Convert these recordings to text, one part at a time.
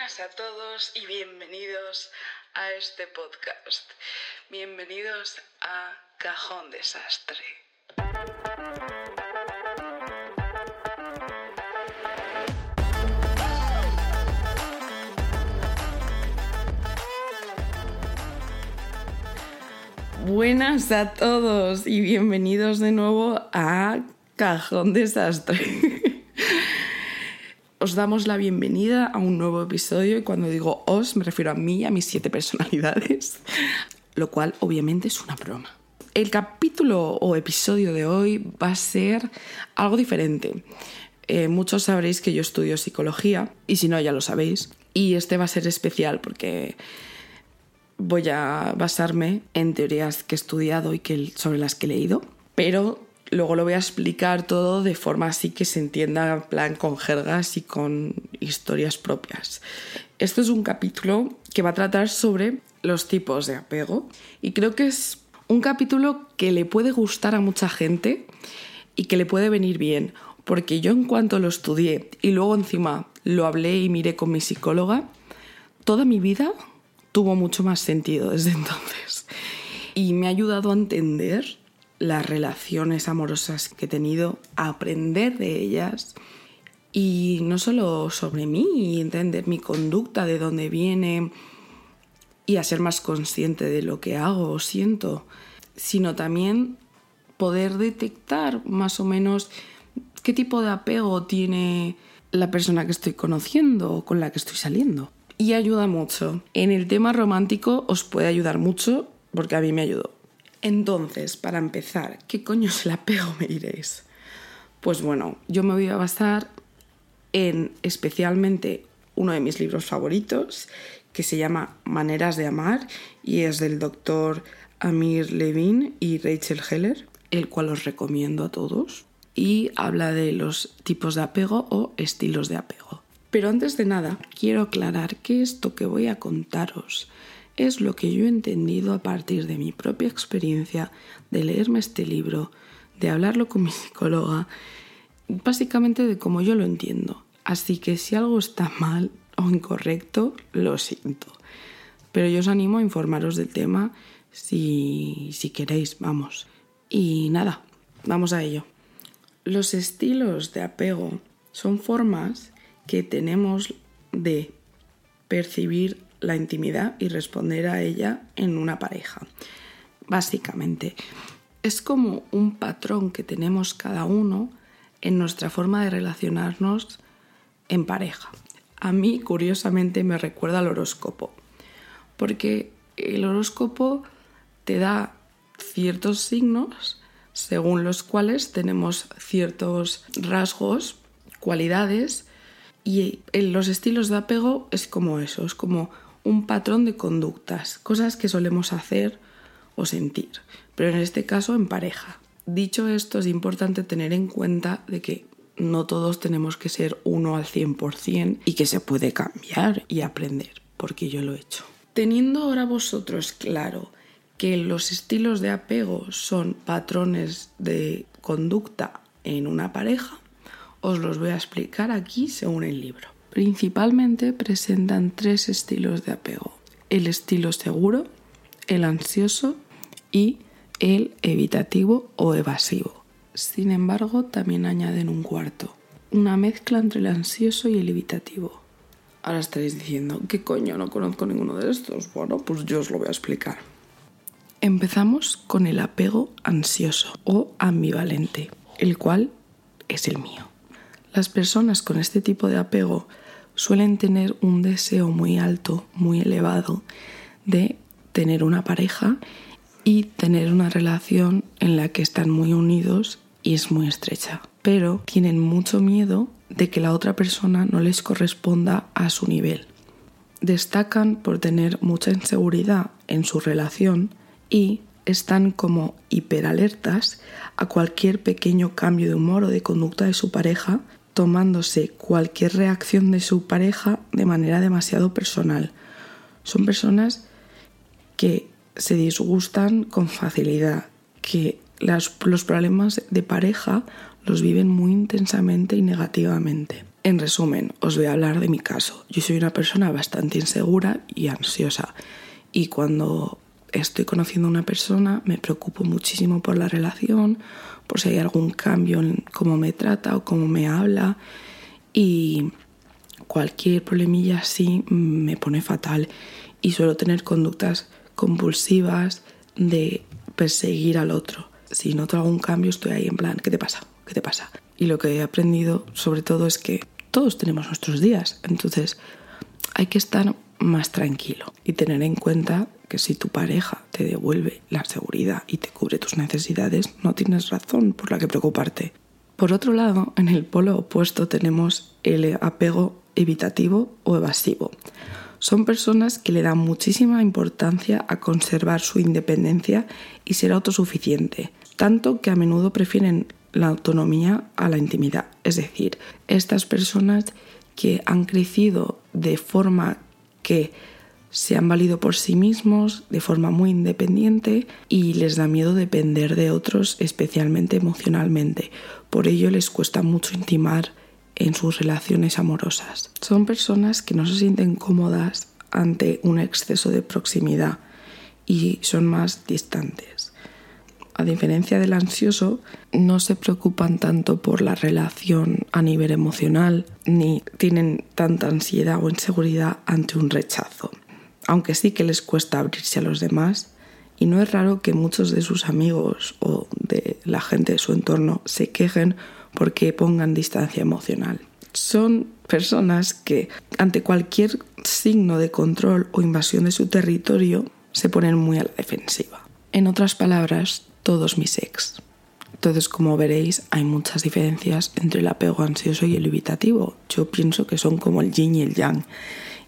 Buenas a todos y bienvenidos a este podcast. Bienvenidos a Cajón Desastre. Buenas a todos y bienvenidos de nuevo a Cajón Desastre. Os damos la bienvenida a un nuevo episodio y cuando digo os me refiero a mí, a mis siete personalidades, lo cual obviamente es una broma. El capítulo o episodio de hoy va a ser algo diferente. Eh, muchos sabréis que yo estudio psicología y si no ya lo sabéis. Y este va a ser especial porque voy a basarme en teorías que he estudiado y que, sobre las que he leído, pero luego lo voy a explicar todo de forma así que se entienda en plan con jergas y con historias propias. Esto es un capítulo que va a tratar sobre los tipos de apego y creo que es un capítulo que le puede gustar a mucha gente y que le puede venir bien, porque yo en cuanto lo estudié y luego encima lo hablé y miré con mi psicóloga, toda mi vida tuvo mucho más sentido desde entonces. Y me ha ayudado a entender las relaciones amorosas que he tenido, aprender de ellas y no solo sobre mí, entender mi conducta, de dónde viene y a ser más consciente de lo que hago o siento, sino también poder detectar más o menos qué tipo de apego tiene la persona que estoy conociendo o con la que estoy saliendo. Y ayuda mucho. En el tema romántico os puede ayudar mucho porque a mí me ayudó. Entonces, para empezar, ¿qué coño es el apego, me diréis? Pues bueno, yo me voy a basar en especialmente uno de mis libros favoritos, que se llama Maneras de Amar, y es del doctor Amir Levin y Rachel Heller, el cual os recomiendo a todos, y habla de los tipos de apego o estilos de apego. Pero antes de nada, quiero aclarar que esto que voy a contaros es lo que yo he entendido a partir de mi propia experiencia, de leerme este libro, de hablarlo con mi psicóloga, básicamente de cómo yo lo entiendo. Así que si algo está mal o incorrecto, lo siento. Pero yo os animo a informaros del tema si, si queréis, vamos. Y nada, vamos a ello. Los estilos de apego son formas que tenemos de percibir la intimidad y responder a ella en una pareja. Básicamente, es como un patrón que tenemos cada uno en nuestra forma de relacionarnos en pareja. A mí, curiosamente, me recuerda al horóscopo, porque el horóscopo te da ciertos signos según los cuales tenemos ciertos rasgos, cualidades, y los estilos de apego es como eso, es como un patrón de conductas, cosas que solemos hacer o sentir, pero en este caso en pareja. Dicho esto, es importante tener en cuenta de que no todos tenemos que ser uno al 100% y que se puede cambiar y aprender, porque yo lo he hecho. Teniendo ahora vosotros claro que los estilos de apego son patrones de conducta en una pareja, os los voy a explicar aquí según el libro. Principalmente presentan tres estilos de apego. El estilo seguro, el ansioso y el evitativo o evasivo. Sin embargo, también añaden un cuarto, una mezcla entre el ansioso y el evitativo. Ahora estaréis diciendo, ¿qué coño? No conozco ninguno de estos. Bueno, pues yo os lo voy a explicar. Empezamos con el apego ansioso o ambivalente, el cual es el mío. Las personas con este tipo de apego suelen tener un deseo muy alto, muy elevado de tener una pareja y tener una relación en la que están muy unidos y es muy estrecha. Pero tienen mucho miedo de que la otra persona no les corresponda a su nivel. Destacan por tener mucha inseguridad en su relación y están como hiperalertas a cualquier pequeño cambio de humor o de conducta de su pareja tomándose cualquier reacción de su pareja de manera demasiado personal. Son personas que se disgustan con facilidad, que los problemas de pareja los viven muy intensamente y negativamente. En resumen, os voy a hablar de mi caso. Yo soy una persona bastante insegura y ansiosa y cuando estoy conociendo a una persona me preocupo muchísimo por la relación, por si hay algún cambio en cómo me trata o cómo me habla y cualquier problemilla así me pone fatal y suelo tener conductas compulsivas de perseguir al otro. Si noto algún cambio estoy ahí en plan, ¿qué te pasa? ¿Qué te pasa? Y lo que he aprendido sobre todo es que todos tenemos nuestros días, entonces hay que estar más tranquilo y tener en cuenta que si tu pareja te devuelve la seguridad y te cubre tus necesidades, no tienes razón por la que preocuparte. Por otro lado, en el polo opuesto tenemos el apego evitativo o evasivo. Son personas que le dan muchísima importancia a conservar su independencia y ser autosuficiente, tanto que a menudo prefieren la autonomía a la intimidad. Es decir, estas personas que han crecido de forma que se han valido por sí mismos de forma muy independiente y les da miedo depender de otros, especialmente emocionalmente. Por ello les cuesta mucho intimar en sus relaciones amorosas. Son personas que no se sienten cómodas ante un exceso de proximidad y son más distantes a diferencia del ansioso, no se preocupan tanto por la relación a nivel emocional, ni tienen tanta ansiedad o inseguridad ante un rechazo, aunque sí que les cuesta abrirse a los demás. Y no es raro que muchos de sus amigos o de la gente de su entorno se quejen porque pongan distancia emocional. Son personas que ante cualquier signo de control o invasión de su territorio se ponen muy a la defensiva. En otras palabras, todos mis ex. Entonces, como veréis, hay muchas diferencias entre el apego ansioso y el evitativo. Yo pienso que son como el yin y el yang.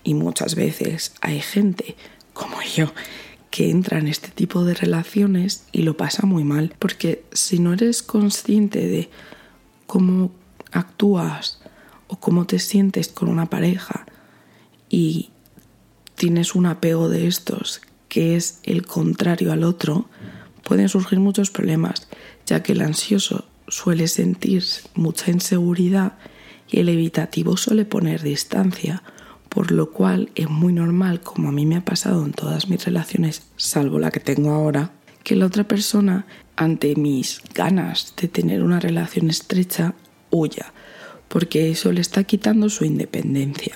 Y muchas veces hay gente, como yo, que entra en este tipo de relaciones y lo pasa muy mal. Porque si no eres consciente de cómo actúas o cómo te sientes con una pareja y tienes un apego de estos que es el contrario al otro, pueden surgir muchos problemas, ya que el ansioso suele sentir mucha inseguridad y el evitativo suele poner distancia, por lo cual es muy normal, como a mí me ha pasado en todas mis relaciones, salvo la que tengo ahora, que la otra persona, ante mis ganas de tener una relación estrecha, huya, porque eso le está quitando su independencia,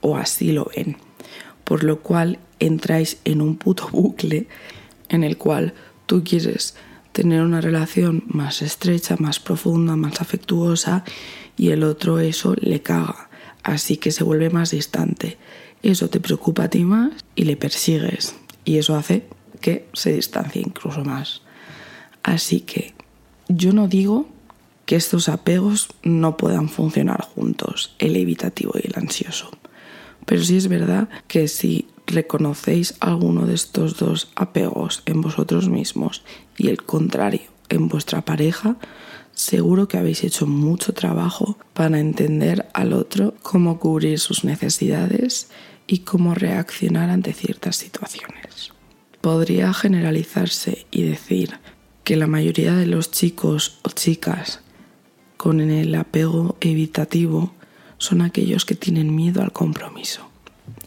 o así lo ven, por lo cual entráis en un puto bucle en el cual tú quieres tener una relación más estrecha, más profunda, más afectuosa y el otro eso le caga, así que se vuelve más distante. Eso te preocupa a ti más y le persigues y eso hace que se distancie incluso más. Así que yo no digo que estos apegos no puedan funcionar juntos, el evitativo y el ansioso. Pero sí es verdad que si reconocéis alguno de estos dos apegos en vosotros mismos y el contrario en vuestra pareja, seguro que habéis hecho mucho trabajo para entender al otro cómo cubrir sus necesidades y cómo reaccionar ante ciertas situaciones. Podría generalizarse y decir que la mayoría de los chicos o chicas con el apego evitativo son aquellos que tienen miedo al compromiso.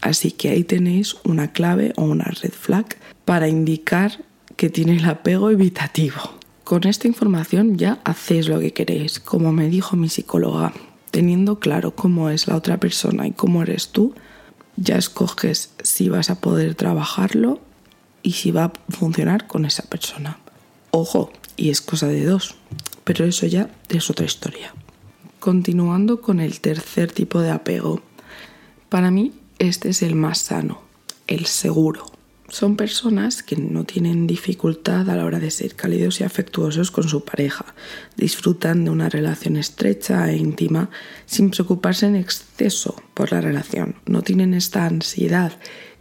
Así que ahí tenéis una clave o una red flag para indicar que tiene el apego evitativo. Con esta información ya hacéis lo que queréis. Como me dijo mi psicóloga, teniendo claro cómo es la otra persona y cómo eres tú, ya escoges si vas a poder trabajarlo y si va a funcionar con esa persona. Ojo, y es cosa de dos, pero eso ya es otra historia. Continuando con el tercer tipo de apego. Para mí este es el más sano, el seguro. Son personas que no tienen dificultad a la hora de ser cálidos y afectuosos con su pareja. Disfrutan de una relación estrecha e íntima sin preocuparse en exceso por la relación. No tienen esta ansiedad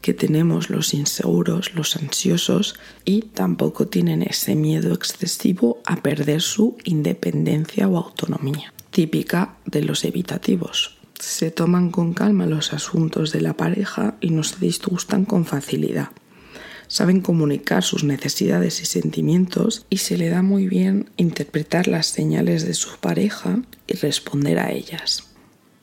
que tenemos los inseguros, los ansiosos y tampoco tienen ese miedo excesivo a perder su independencia o autonomía, típica de los evitativos se toman con calma los asuntos de la pareja y no se disgustan con facilidad. Saben comunicar sus necesidades y sentimientos y se le da muy bien interpretar las señales de su pareja y responder a ellas.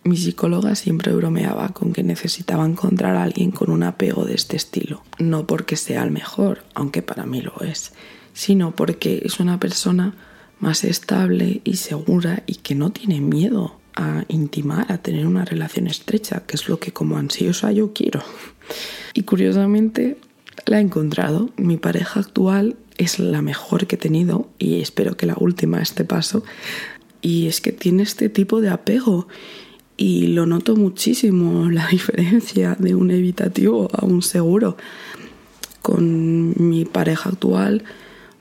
Mi psicóloga siempre bromeaba con que necesitaba encontrar a alguien con un apego de este estilo. No porque sea el mejor, aunque para mí lo es, sino porque es una persona más estable y segura y que no tiene miedo a intimar, a tener una relación estrecha, que es lo que como ansiosa yo quiero. Y curiosamente la he encontrado. Mi pareja actual es la mejor que he tenido y espero que la última este paso. Y es que tiene este tipo de apego y lo noto muchísimo la diferencia de un evitativo a un seguro. Con mi pareja actual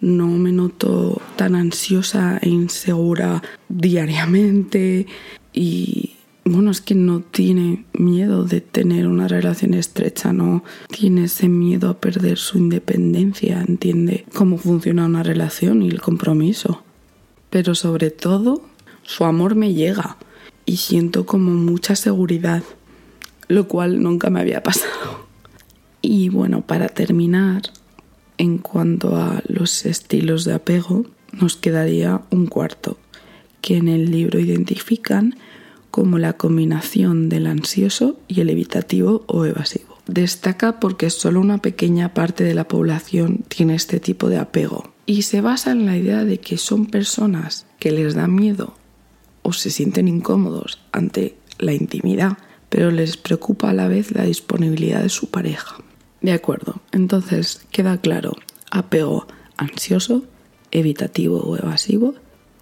no me noto tan ansiosa e insegura diariamente y bueno, es que no tiene miedo de tener una relación estrecha, no tiene ese miedo a perder su independencia, entiende cómo funciona una relación y el compromiso. Pero sobre todo, su amor me llega y siento como mucha seguridad, lo cual nunca me había pasado. Y bueno, para terminar, en cuanto a los estilos de apego, nos quedaría un cuarto, que en el libro identifican como la combinación del ansioso y el evitativo o evasivo. Destaca porque solo una pequeña parte de la población tiene este tipo de apego y se basa en la idea de que son personas que les da miedo o se sienten incómodos ante la intimidad, pero les preocupa a la vez la disponibilidad de su pareja. De acuerdo, entonces queda claro, apego ansioso, evitativo o evasivo,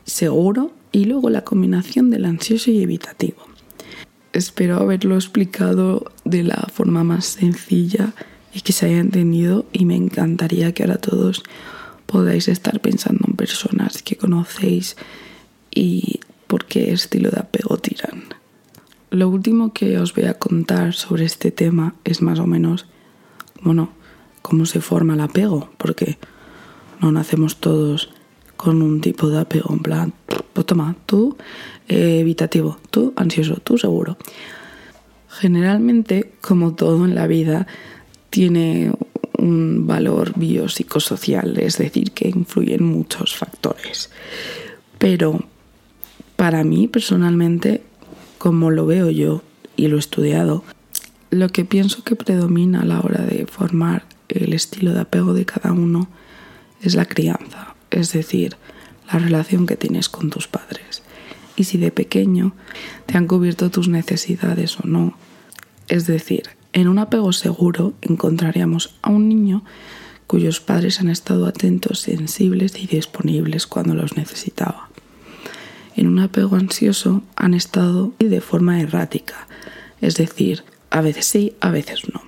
seguro y luego la combinación del ansioso y evitativo. Espero haberlo explicado de la forma más sencilla y que se haya entendido y me encantaría que ahora todos podáis estar pensando en personas que conocéis y por qué estilo de apego tiran. Lo último que os voy a contar sobre este tema es más o menos, bueno, cómo se forma el apego, porque no nacemos todos con un tipo de apego en plan, pues toma, tú eh, evitativo, tú ansioso, tú seguro. Generalmente, como todo en la vida, tiene un valor biopsicosocial, es decir, que influyen muchos factores. Pero para mí personalmente, como lo veo yo y lo he estudiado, lo que pienso que predomina a la hora de formar el estilo de apego de cada uno es la crianza, es decir, la relación que tienes con tus padres. Y si de pequeño te han cubierto tus necesidades o no. Es decir, en un apego seguro encontraríamos a un niño cuyos padres han estado atentos, sensibles y disponibles cuando los necesitaba en un apego ansioso han estado de forma errática, es decir, a veces sí, a veces no.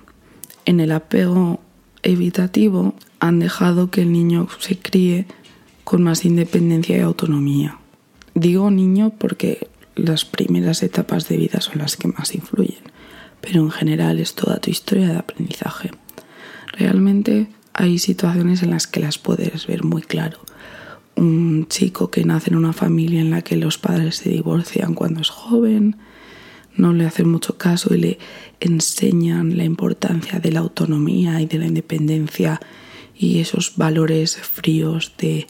En el apego evitativo han dejado que el niño se críe con más independencia y autonomía. Digo niño porque las primeras etapas de vida son las que más influyen, pero en general es toda tu historia de aprendizaje. Realmente hay situaciones en las que las puedes ver muy claro un chico que nace en una familia en la que los padres se divorcian cuando es joven, no le hacen mucho caso y le enseñan la importancia de la autonomía y de la independencia y esos valores fríos de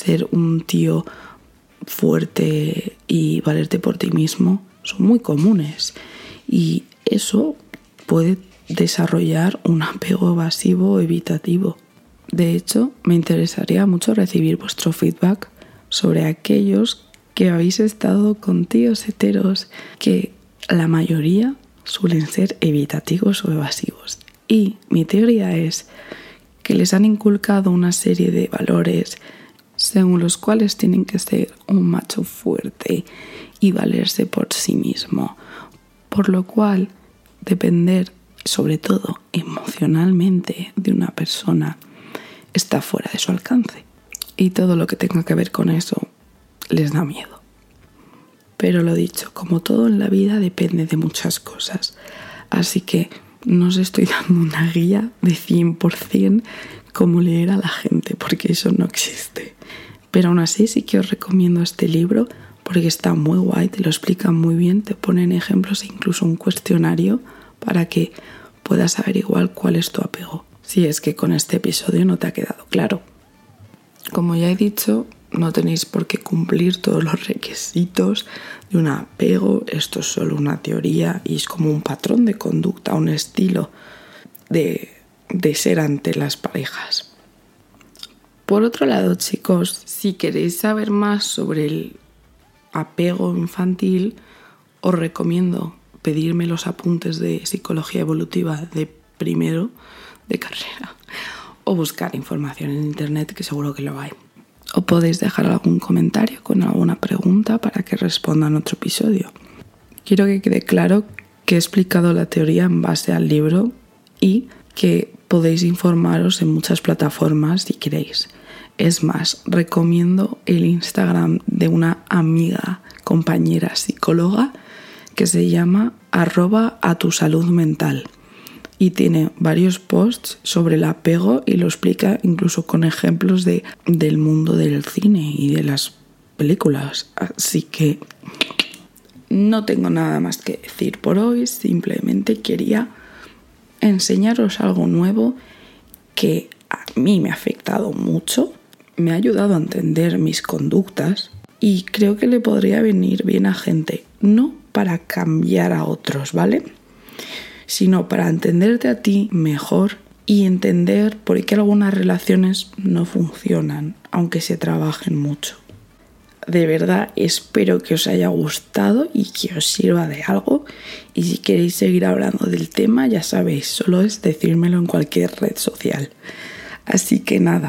ser un tío fuerte y valerte por ti mismo son muy comunes y eso puede desarrollar un apego evasivo o evitativo. De hecho, me interesaría mucho recibir vuestro feedback sobre aquellos que habéis estado con tíos heteros que la mayoría suelen ser evitativos o evasivos. Y mi teoría es que les han inculcado una serie de valores según los cuales tienen que ser un macho fuerte y valerse por sí mismo. Por lo cual, depender sobre todo emocionalmente de una persona está fuera de su alcance. Y todo lo que tenga que ver con eso les da miedo. Pero lo dicho, como todo en la vida depende de muchas cosas. Así que no os estoy dando una guía de 100% cómo leer a la gente, porque eso no existe. Pero aún así sí que os recomiendo este libro porque está muy guay, te lo explican muy bien, te ponen ejemplos e incluso un cuestionario para que puedas saber igual cuál es tu apego si es que con este episodio no te ha quedado claro. Como ya he dicho, no tenéis por qué cumplir todos los requisitos de un apego, esto es solo una teoría y es como un patrón de conducta, un estilo de, de ser ante las parejas. Por otro lado, chicos, si queréis saber más sobre el apego infantil, os recomiendo pedirme los apuntes de psicología evolutiva de primero de carrera o buscar información en internet que seguro que lo hay. O podéis dejar algún comentario con alguna pregunta para que responda en otro episodio. Quiero que quede claro que he explicado la teoría en base al libro y que podéis informaros en muchas plataformas si queréis. Es más, recomiendo el Instagram de una amiga, compañera psicóloga que se llama arroba a tu salud mental. Y tiene varios posts sobre el apego y lo explica incluso con ejemplos de, del mundo del cine y de las películas. Así que no tengo nada más que decir por hoy, simplemente quería enseñaros algo nuevo que a mí me ha afectado mucho, me ha ayudado a entender mis conductas y creo que le podría venir bien a gente, no para cambiar a otros, ¿vale? sino para entenderte a ti mejor y entender por qué algunas relaciones no funcionan, aunque se trabajen mucho. De verdad espero que os haya gustado y que os sirva de algo. Y si queréis seguir hablando del tema, ya sabéis, solo es decírmelo en cualquier red social. Así que nada,